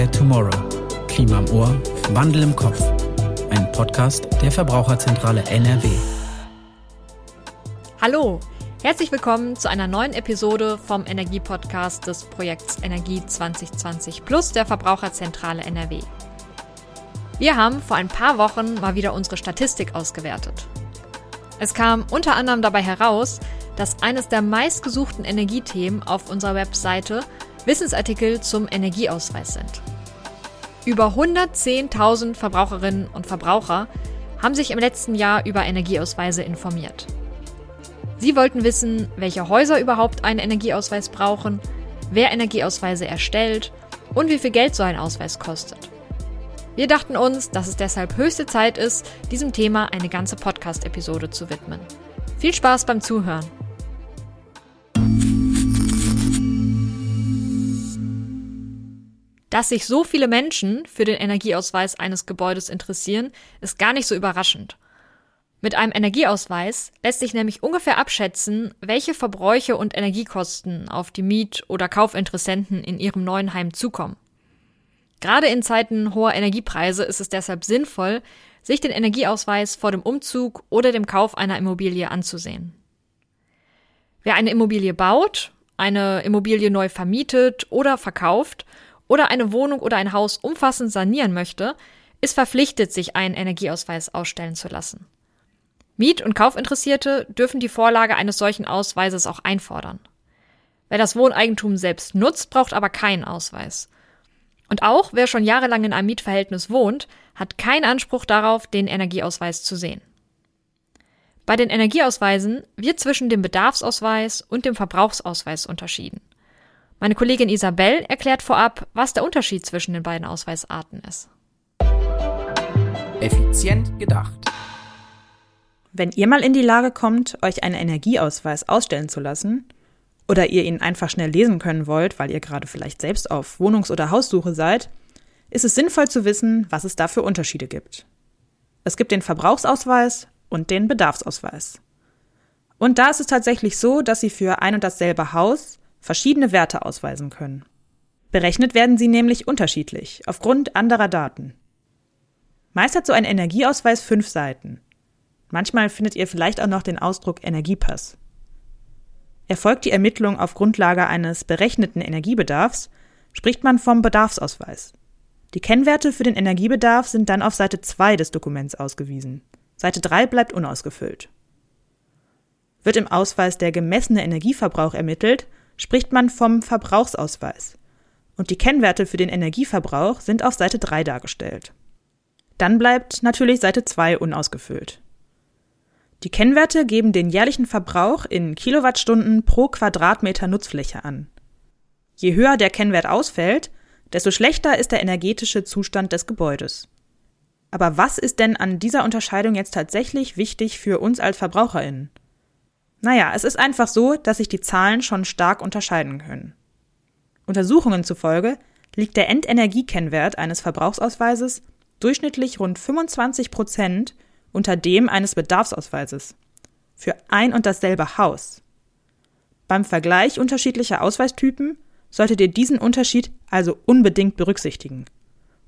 Care Tomorrow. Klima im Ohr, Wandel im Kopf. Ein Podcast der Verbraucherzentrale NRW. Hallo, herzlich willkommen zu einer neuen Episode vom Energiepodcast des Projekts Energie 2020 Plus der Verbraucherzentrale NRW. Wir haben vor ein paar Wochen mal wieder unsere Statistik ausgewertet. Es kam unter anderem dabei heraus, dass eines der meistgesuchten Energiethemen auf unserer Webseite Wissensartikel zum Energieausweis sind. Über 110.000 Verbraucherinnen und Verbraucher haben sich im letzten Jahr über Energieausweise informiert. Sie wollten wissen, welche Häuser überhaupt einen Energieausweis brauchen, wer Energieausweise erstellt und wie viel Geld so ein Ausweis kostet. Wir dachten uns, dass es deshalb höchste Zeit ist, diesem Thema eine ganze Podcast-Episode zu widmen. Viel Spaß beim Zuhören! Dass sich so viele Menschen für den Energieausweis eines Gebäudes interessieren, ist gar nicht so überraschend. Mit einem Energieausweis lässt sich nämlich ungefähr abschätzen, welche Verbräuche und Energiekosten auf die Miet- oder Kaufinteressenten in ihrem neuen Heim zukommen. Gerade in Zeiten hoher Energiepreise ist es deshalb sinnvoll, sich den Energieausweis vor dem Umzug oder dem Kauf einer Immobilie anzusehen. Wer eine Immobilie baut, eine Immobilie neu vermietet oder verkauft oder eine Wohnung oder ein Haus umfassend sanieren möchte, ist verpflichtet, sich einen Energieausweis ausstellen zu lassen. Miet- und Kaufinteressierte dürfen die Vorlage eines solchen Ausweises auch einfordern. Wer das Wohneigentum selbst nutzt, braucht aber keinen Ausweis. Und auch wer schon jahrelang in einem Mietverhältnis wohnt, hat keinen Anspruch darauf, den Energieausweis zu sehen. Bei den Energieausweisen wird zwischen dem Bedarfsausweis und dem Verbrauchsausweis unterschieden. Meine Kollegin Isabel erklärt vorab, was der Unterschied zwischen den beiden Ausweisarten ist. Effizient gedacht. Wenn ihr mal in die Lage kommt, euch einen Energieausweis ausstellen zu lassen, oder ihr ihn einfach schnell lesen können wollt, weil ihr gerade vielleicht selbst auf Wohnungs- oder Haussuche seid, ist es sinnvoll zu wissen, was es da für Unterschiede gibt. Es gibt den Verbrauchsausweis und den Bedarfsausweis. Und da ist es tatsächlich so, dass sie für ein und dasselbe Haus verschiedene Werte ausweisen können. Berechnet werden sie nämlich unterschiedlich, aufgrund anderer Daten. Meist hat so ein Energieausweis fünf Seiten. Manchmal findet ihr vielleicht auch noch den Ausdruck Energiepass. Erfolgt die Ermittlung auf Grundlage eines berechneten Energiebedarfs, spricht man vom Bedarfsausweis. Die Kennwerte für den Energiebedarf sind dann auf Seite 2 des Dokuments ausgewiesen. Seite 3 bleibt unausgefüllt. Wird im Ausweis der gemessene Energieverbrauch ermittelt, spricht man vom Verbrauchsausweis. Und die Kennwerte für den Energieverbrauch sind auf Seite 3 dargestellt. Dann bleibt natürlich Seite 2 unausgefüllt. Die Kennwerte geben den jährlichen Verbrauch in Kilowattstunden pro Quadratmeter Nutzfläche an. Je höher der Kennwert ausfällt, desto schlechter ist der energetische Zustand des Gebäudes. Aber was ist denn an dieser Unterscheidung jetzt tatsächlich wichtig für uns als Verbraucherinnen? Naja, es ist einfach so, dass sich die Zahlen schon stark unterscheiden können. Untersuchungen zufolge liegt der Endenergiekennwert eines Verbrauchsausweises durchschnittlich rund 25 Prozent unter dem eines Bedarfsausweises für ein und dasselbe Haus. Beim Vergleich unterschiedlicher Ausweistypen solltet ihr diesen Unterschied also unbedingt berücksichtigen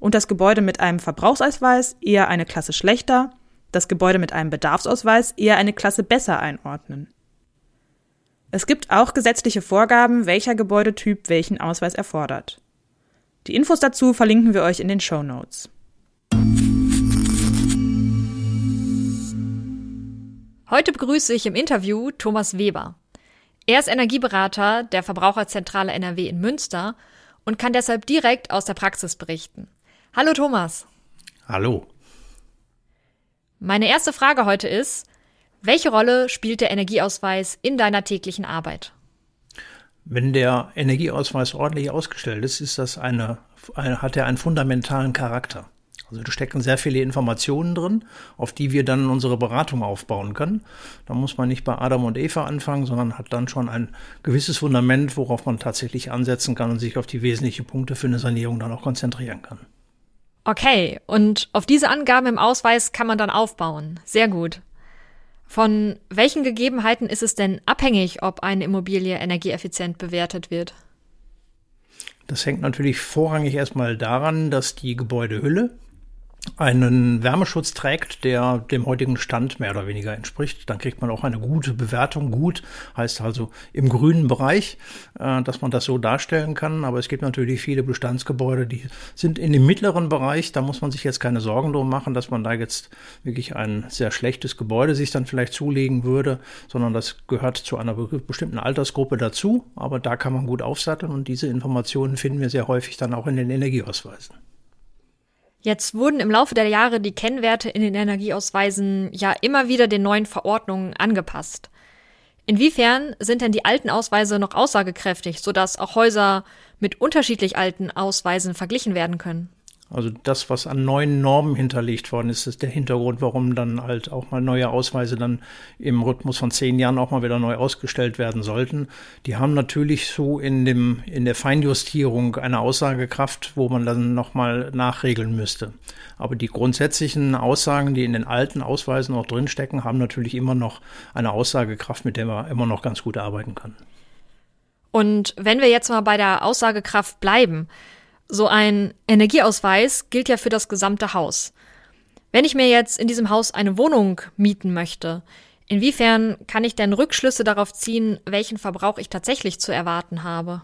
und das Gebäude mit einem Verbrauchsausweis eher eine Klasse schlechter, das Gebäude mit einem Bedarfsausweis eher eine Klasse besser einordnen. Es gibt auch gesetzliche Vorgaben, welcher Gebäudetyp welchen Ausweis erfordert. Die Infos dazu verlinken wir euch in den Show Notes. Heute begrüße ich im Interview Thomas Weber. Er ist Energieberater der Verbraucherzentrale NRW in Münster und kann deshalb direkt aus der Praxis berichten. Hallo Thomas. Hallo. Meine erste Frage heute ist, welche Rolle spielt der Energieausweis in deiner täglichen Arbeit? Wenn der Energieausweis ordentlich ausgestellt ist, ist das eine, eine hat er einen fundamentalen Charakter. Also da stecken sehr viele Informationen drin, auf die wir dann unsere Beratung aufbauen können. Da muss man nicht bei Adam und Eva anfangen, sondern hat dann schon ein gewisses Fundament, worauf man tatsächlich ansetzen kann und sich auf die wesentlichen Punkte für eine Sanierung dann auch konzentrieren kann. Okay, und auf diese Angaben im Ausweis kann man dann aufbauen. Sehr gut. Von welchen Gegebenheiten ist es denn abhängig, ob eine Immobilie energieeffizient bewertet wird? Das hängt natürlich vorrangig erstmal daran, dass die Gebäudehülle einen Wärmeschutz trägt, der dem heutigen Stand mehr oder weniger entspricht, dann kriegt man auch eine gute Bewertung. Gut heißt also im grünen Bereich, äh, dass man das so darstellen kann. Aber es gibt natürlich viele Bestandsgebäude, die sind in dem mittleren Bereich. Da muss man sich jetzt keine Sorgen drum machen, dass man da jetzt wirklich ein sehr schlechtes Gebäude sich dann vielleicht zulegen würde, sondern das gehört zu einer bestimmten Altersgruppe dazu. Aber da kann man gut aufsatteln und diese Informationen finden wir sehr häufig dann auch in den Energieausweisen. Jetzt wurden im Laufe der Jahre die Kennwerte in den Energieausweisen ja immer wieder den neuen Verordnungen angepasst. Inwiefern sind denn die alten Ausweise noch aussagekräftig, sodass auch Häuser mit unterschiedlich alten Ausweisen verglichen werden können? Also das, was an neuen Normen hinterlegt worden ist, ist der Hintergrund, warum dann halt auch mal neue Ausweise dann im Rhythmus von zehn Jahren auch mal wieder neu ausgestellt werden sollten. Die haben natürlich so in dem, in der Feinjustierung eine Aussagekraft, wo man dann nochmal nachregeln müsste. Aber die grundsätzlichen Aussagen, die in den alten Ausweisen auch drinstecken, haben natürlich immer noch eine Aussagekraft, mit der man immer noch ganz gut arbeiten kann. Und wenn wir jetzt mal bei der Aussagekraft bleiben, so ein Energieausweis gilt ja für das gesamte Haus. Wenn ich mir jetzt in diesem Haus eine Wohnung mieten möchte, inwiefern kann ich denn Rückschlüsse darauf ziehen, welchen Verbrauch ich tatsächlich zu erwarten habe?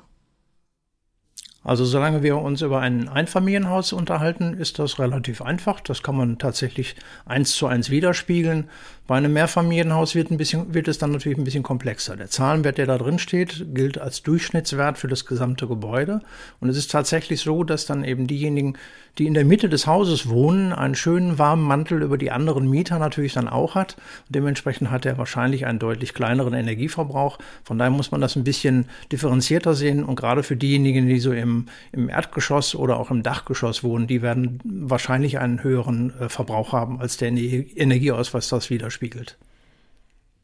Also solange wir uns über ein Einfamilienhaus unterhalten, ist das relativ einfach. Das kann man tatsächlich eins zu eins widerspiegeln. Bei einem Mehrfamilienhaus wird, ein bisschen, wird es dann natürlich ein bisschen komplexer. Der Zahlenwert, der da drin steht, gilt als Durchschnittswert für das gesamte Gebäude. Und es ist tatsächlich so, dass dann eben diejenigen, die in der Mitte des Hauses wohnen, einen schönen warmen Mantel über die anderen Mieter natürlich dann auch hat. Und dementsprechend hat er wahrscheinlich einen deutlich kleineren Energieverbrauch. Von daher muss man das ein bisschen differenzierter sehen. Und gerade für diejenigen, die so im, im Erdgeschoss oder auch im Dachgeschoss wohnen, die werden wahrscheinlich einen höheren äh, Verbrauch haben, als der Energieausweis das widerspiegelt widerspiegelt.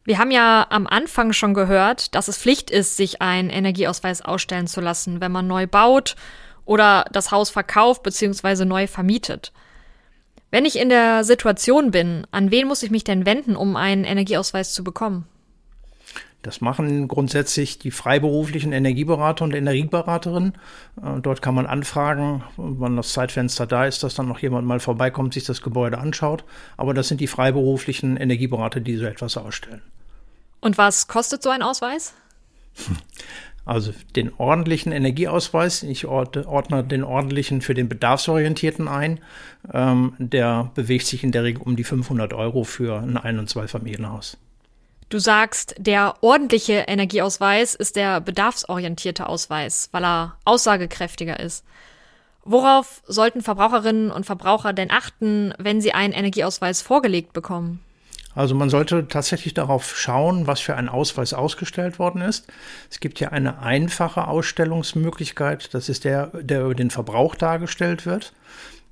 Wir haben ja am Anfang schon gehört, dass es Pflicht ist, sich einen Energieausweis ausstellen zu lassen, wenn man neu baut oder das Haus verkauft bzw. neu vermietet. Wenn ich in der Situation bin, an wen muss ich mich denn wenden, um einen Energieausweis zu bekommen? Das machen grundsätzlich die freiberuflichen Energieberater und Energieberaterinnen. Äh, dort kann man anfragen, wann das Zeitfenster da ist, dass dann noch jemand mal vorbeikommt, sich das Gebäude anschaut. Aber das sind die freiberuflichen Energieberater, die so etwas ausstellen. Und was kostet so ein Ausweis? Also den ordentlichen Energieausweis, ich ordne den ordentlichen für den Bedarfsorientierten ein. Ähm, der bewegt sich in der Regel um die 500 Euro für ein Ein- und Zweifamilienhaus. Du sagst, der ordentliche Energieausweis ist der bedarfsorientierte Ausweis, weil er aussagekräftiger ist. Worauf sollten Verbraucherinnen und Verbraucher denn achten, wenn sie einen Energieausweis vorgelegt bekommen? Also man sollte tatsächlich darauf schauen, was für ein Ausweis ausgestellt worden ist. Es gibt ja eine einfache Ausstellungsmöglichkeit, das ist der, der über den Verbrauch dargestellt wird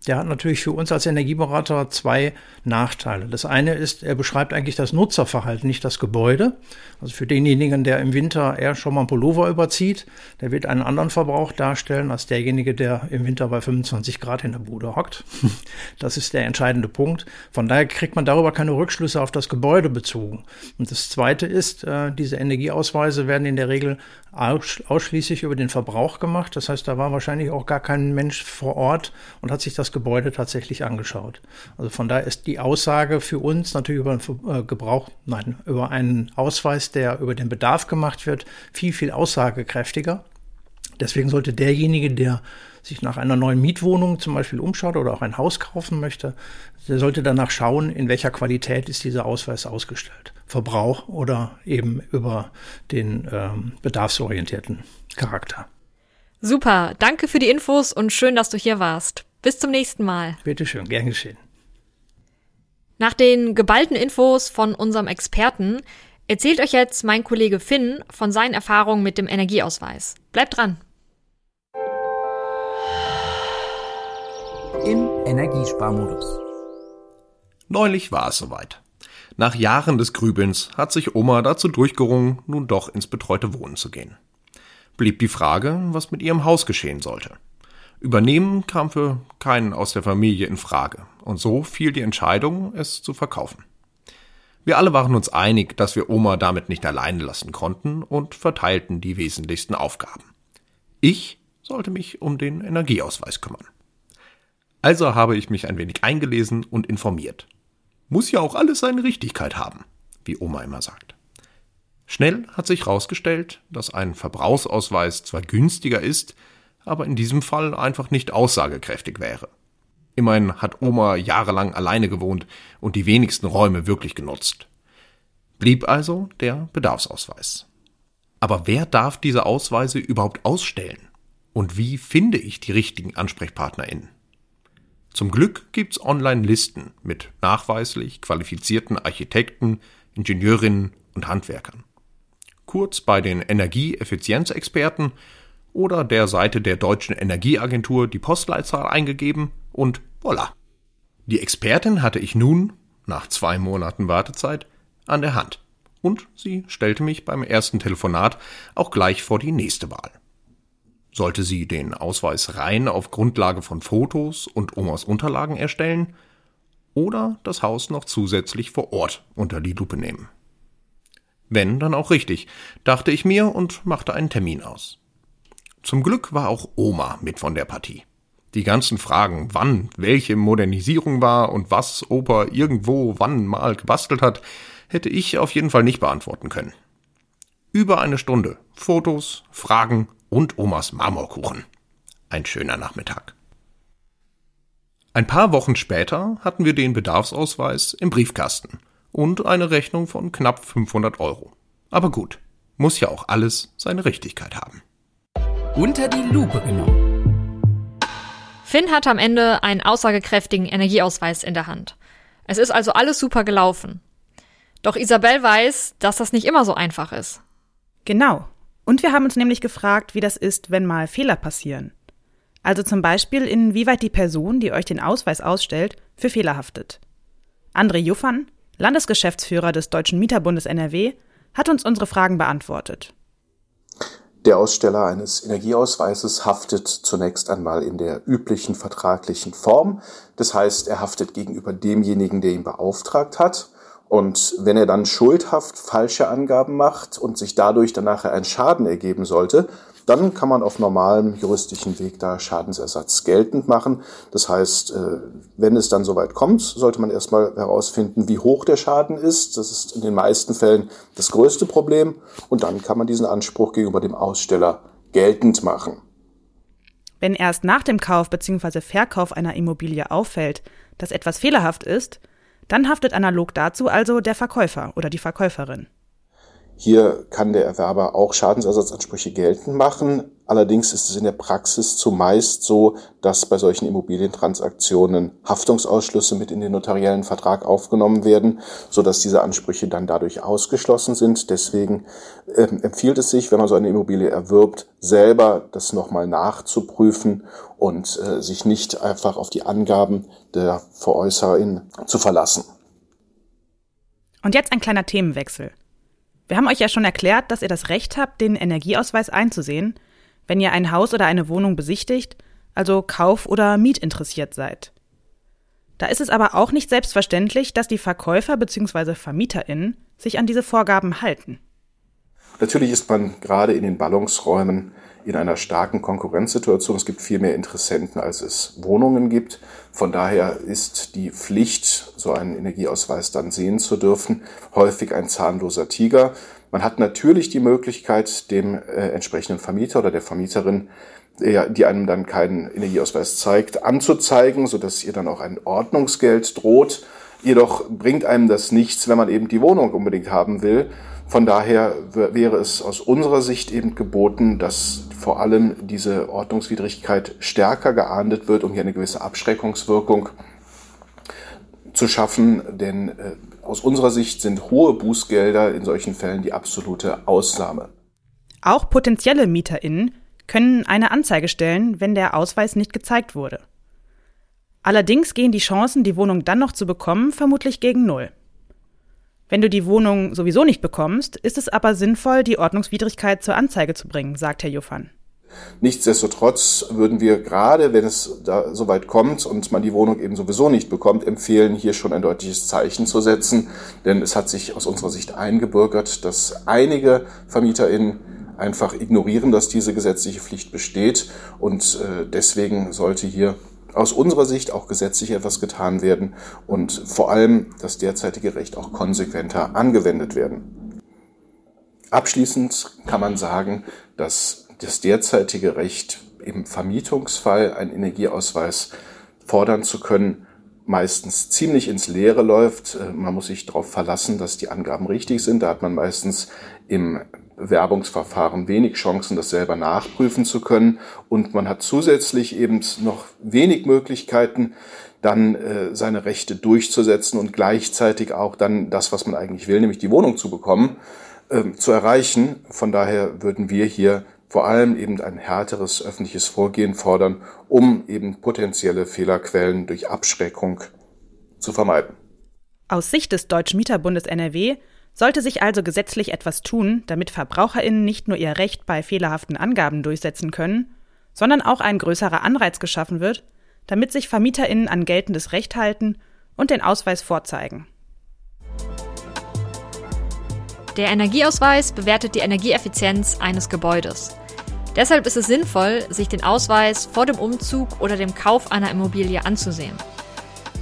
der hat natürlich für uns als Energieberater zwei Nachteile. Das eine ist, er beschreibt eigentlich das Nutzerverhalten, nicht das Gebäude. Also für denjenigen, der im Winter eher schon mal einen Pullover überzieht, der wird einen anderen Verbrauch darstellen als derjenige, der im Winter bei 25 Grad in der Bude hockt. Das ist der entscheidende Punkt. Von daher kriegt man darüber keine Rückschlüsse auf das Gebäude bezogen. Und das zweite ist, äh, diese Energieausweise werden in der Regel ausschließlich über den Verbrauch gemacht. Das heißt, da war wahrscheinlich auch gar kein Mensch vor Ort und hat sich das Gebäude tatsächlich angeschaut. Also von daher ist die Aussage für uns natürlich über einen äh, Gebrauch, nein, über einen Ausweis, der über den Bedarf gemacht wird, viel, viel aussagekräftiger. Deswegen sollte derjenige, der sich nach einer neuen Mietwohnung zum Beispiel umschaut oder auch ein Haus kaufen möchte, der sollte danach schauen, in welcher Qualität ist dieser Ausweis ausgestellt. Verbrauch oder eben über den ähm, bedarfsorientierten Charakter. Super, danke für die Infos und schön, dass du hier warst. Bis zum nächsten Mal. Bitte schön, gern geschehen. Nach den geballten Infos von unserem Experten erzählt euch jetzt mein Kollege Finn von seinen Erfahrungen mit dem Energieausweis. Bleibt dran. Im Energiesparmodus. Neulich war es soweit. Nach Jahren des Grübelns hat sich Oma dazu durchgerungen, nun doch ins betreute Wohnen zu gehen. Blieb die Frage, was mit ihrem Haus geschehen sollte. Übernehmen kam für keinen aus der Familie in Frage, und so fiel die Entscheidung, es zu verkaufen. Wir alle waren uns einig, dass wir Oma damit nicht alleine lassen konnten und verteilten die wesentlichsten Aufgaben. Ich sollte mich um den Energieausweis kümmern. Also habe ich mich ein wenig eingelesen und informiert. Muss ja auch alles seine Richtigkeit haben, wie Oma immer sagt. Schnell hat sich herausgestellt, dass ein Verbrauchsausweis zwar günstiger ist, aber in diesem Fall einfach nicht aussagekräftig wäre. Immerhin hat Oma jahrelang alleine gewohnt und die wenigsten Räume wirklich genutzt. Blieb also der Bedarfsausweis. Aber wer darf diese Ausweise überhaupt ausstellen? Und wie finde ich die richtigen AnsprechpartnerInnen? Zum Glück gibt's Online-Listen mit nachweislich qualifizierten Architekten, Ingenieurinnen und Handwerkern. Kurz bei den Energieeffizienzexperten oder der Seite der Deutschen Energieagentur die Postleitzahl eingegeben und voilà. Die Expertin hatte ich nun, nach zwei Monaten Wartezeit, an der Hand. Und sie stellte mich beim ersten Telefonat auch gleich vor die nächste Wahl. Sollte sie den Ausweis rein auf Grundlage von Fotos und Omas Unterlagen erstellen oder das Haus noch zusätzlich vor Ort unter die Lupe nehmen? Wenn, dann auch richtig, dachte ich mir und machte einen Termin aus. Zum Glück war auch Oma mit von der Partie. Die ganzen Fragen, wann welche Modernisierung war und was Opa irgendwo wann mal gebastelt hat, hätte ich auf jeden Fall nicht beantworten können. Über eine Stunde Fotos, Fragen und Omas Marmorkuchen. Ein schöner Nachmittag. Ein paar Wochen später hatten wir den Bedarfsausweis im Briefkasten und eine Rechnung von knapp 500 Euro. Aber gut, muss ja auch alles seine Richtigkeit haben. Unter die Lupe genommen. Finn hat am Ende einen aussagekräftigen Energieausweis in der Hand. Es ist also alles super gelaufen. Doch Isabel weiß, dass das nicht immer so einfach ist. Genau. Und wir haben uns nämlich gefragt, wie das ist, wenn mal Fehler passieren. Also zum Beispiel, inwieweit die Person, die euch den Ausweis ausstellt, für Fehler haftet. André Juffan, Landesgeschäftsführer des Deutschen Mieterbundes NRW, hat uns unsere Fragen beantwortet. Der Aussteller eines Energieausweises haftet zunächst einmal in der üblichen vertraglichen Form. Das heißt, er haftet gegenüber demjenigen, der ihn beauftragt hat. Und wenn er dann schuldhaft falsche Angaben macht und sich dadurch dann nachher ein Schaden ergeben sollte, dann kann man auf normalem juristischen Weg da Schadensersatz geltend machen. Das heißt, äh, wenn es dann soweit kommt, sollte man erstmal herausfinden, wie hoch der Schaden ist. Das ist in den meisten Fällen das größte Problem. Und dann kann man diesen Anspruch gegenüber dem Aussteller geltend machen. Wenn erst nach dem Kauf bzw. Verkauf einer Immobilie auffällt, dass etwas fehlerhaft ist, dann haftet analog dazu also der Verkäufer oder die Verkäuferin. Hier kann der Erwerber auch Schadensersatzansprüche geltend machen. Allerdings ist es in der Praxis zumeist so, dass bei solchen Immobilientransaktionen Haftungsausschlüsse mit in den notariellen Vertrag aufgenommen werden, so dass diese Ansprüche dann dadurch ausgeschlossen sind. Deswegen äh, empfiehlt es sich, wenn man so eine Immobilie erwirbt, selber das nochmal nachzuprüfen und äh, sich nicht einfach auf die Angaben der Veräußerin zu verlassen. Und jetzt ein kleiner Themenwechsel. Wir haben euch ja schon erklärt, dass ihr das Recht habt, den Energieausweis einzusehen, wenn ihr ein Haus oder eine Wohnung besichtigt, also Kauf- oder Mietinteressiert seid. Da ist es aber auch nicht selbstverständlich, dass die Verkäufer bzw. VermieterInnen sich an diese Vorgaben halten. Natürlich ist man gerade in den Ballungsräumen in einer starken Konkurrenzsituation. Es gibt viel mehr Interessenten, als es Wohnungen gibt. Von daher ist die Pflicht, so einen Energieausweis dann sehen zu dürfen, häufig ein zahnloser Tiger. Man hat natürlich die Möglichkeit, dem äh, entsprechenden Vermieter oder der Vermieterin, äh, die einem dann keinen Energieausweis zeigt, anzuzeigen, sodass ihr dann auch ein Ordnungsgeld droht. Jedoch bringt einem das nichts, wenn man eben die Wohnung unbedingt haben will. Von daher wäre es aus unserer Sicht eben geboten, dass vor allem diese Ordnungswidrigkeit stärker geahndet wird, um hier eine gewisse Abschreckungswirkung zu schaffen. Denn äh, aus unserer Sicht sind hohe Bußgelder in solchen Fällen die absolute Ausnahme. Auch potenzielle MieterInnen können eine Anzeige stellen, wenn der Ausweis nicht gezeigt wurde. Allerdings gehen die Chancen, die Wohnung dann noch zu bekommen, vermutlich gegen Null. Wenn du die Wohnung sowieso nicht bekommst, ist es aber sinnvoll, die Ordnungswidrigkeit zur Anzeige zu bringen, sagt Herr Jofann. Nichtsdestotrotz würden wir gerade, wenn es da soweit kommt und man die Wohnung eben sowieso nicht bekommt, empfehlen, hier schon ein deutliches Zeichen zu setzen. Denn es hat sich aus unserer Sicht eingebürgert, dass einige VermieterInnen einfach ignorieren, dass diese gesetzliche Pflicht besteht. Und äh, deswegen sollte hier aus unserer Sicht auch gesetzlich etwas getan werden und vor allem das derzeitige Recht auch konsequenter angewendet werden. Abschließend kann man sagen, dass das derzeitige Recht im Vermietungsfall einen Energieausweis fordern zu können, meistens ziemlich ins Leere läuft. Äh, man muss sich darauf verlassen, dass die Angaben richtig sind. Da hat man meistens im Werbungsverfahren wenig Chancen, das selber nachprüfen zu können. Und man hat zusätzlich eben noch wenig Möglichkeiten, dann äh, seine Rechte durchzusetzen und gleichzeitig auch dann das, was man eigentlich will, nämlich die Wohnung zu bekommen, äh, zu erreichen. Von daher würden wir hier vor allem eben ein härteres öffentliches Vorgehen fordern, um eben potenzielle Fehlerquellen durch Abschreckung zu vermeiden. Aus Sicht des Deutschen Mieterbundes NRW sollte sich also gesetzlich etwas tun, damit Verbraucherinnen nicht nur ihr Recht bei fehlerhaften Angaben durchsetzen können, sondern auch ein größerer Anreiz geschaffen wird, damit sich Vermieterinnen an geltendes Recht halten und den Ausweis vorzeigen. Der Energieausweis bewertet die Energieeffizienz eines Gebäudes. Deshalb ist es sinnvoll, sich den Ausweis vor dem Umzug oder dem Kauf einer Immobilie anzusehen.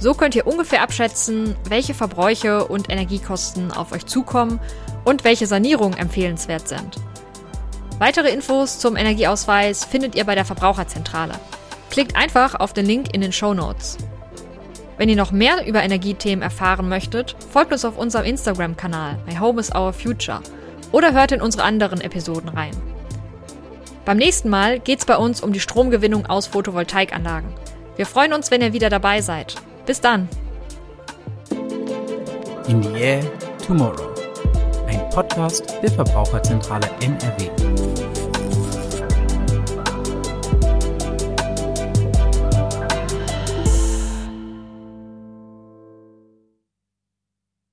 So könnt ihr ungefähr abschätzen, welche Verbräuche und Energiekosten auf euch zukommen und welche Sanierungen empfehlenswert sind. Weitere Infos zum Energieausweis findet ihr bei der Verbraucherzentrale. Klickt einfach auf den Link in den Show Notes. Wenn ihr noch mehr über Energiethemen erfahren möchtet, folgt uns auf unserem Instagram-Kanal My Home is Our Future oder hört in unsere anderen Episoden rein. Beim nächsten Mal geht es bei uns um die Stromgewinnung aus Photovoltaikanlagen. Wir freuen uns, wenn ihr wieder dabei seid. Bis dann. In the Air Tomorrow. Ein Podcast der Verbraucherzentrale NRW.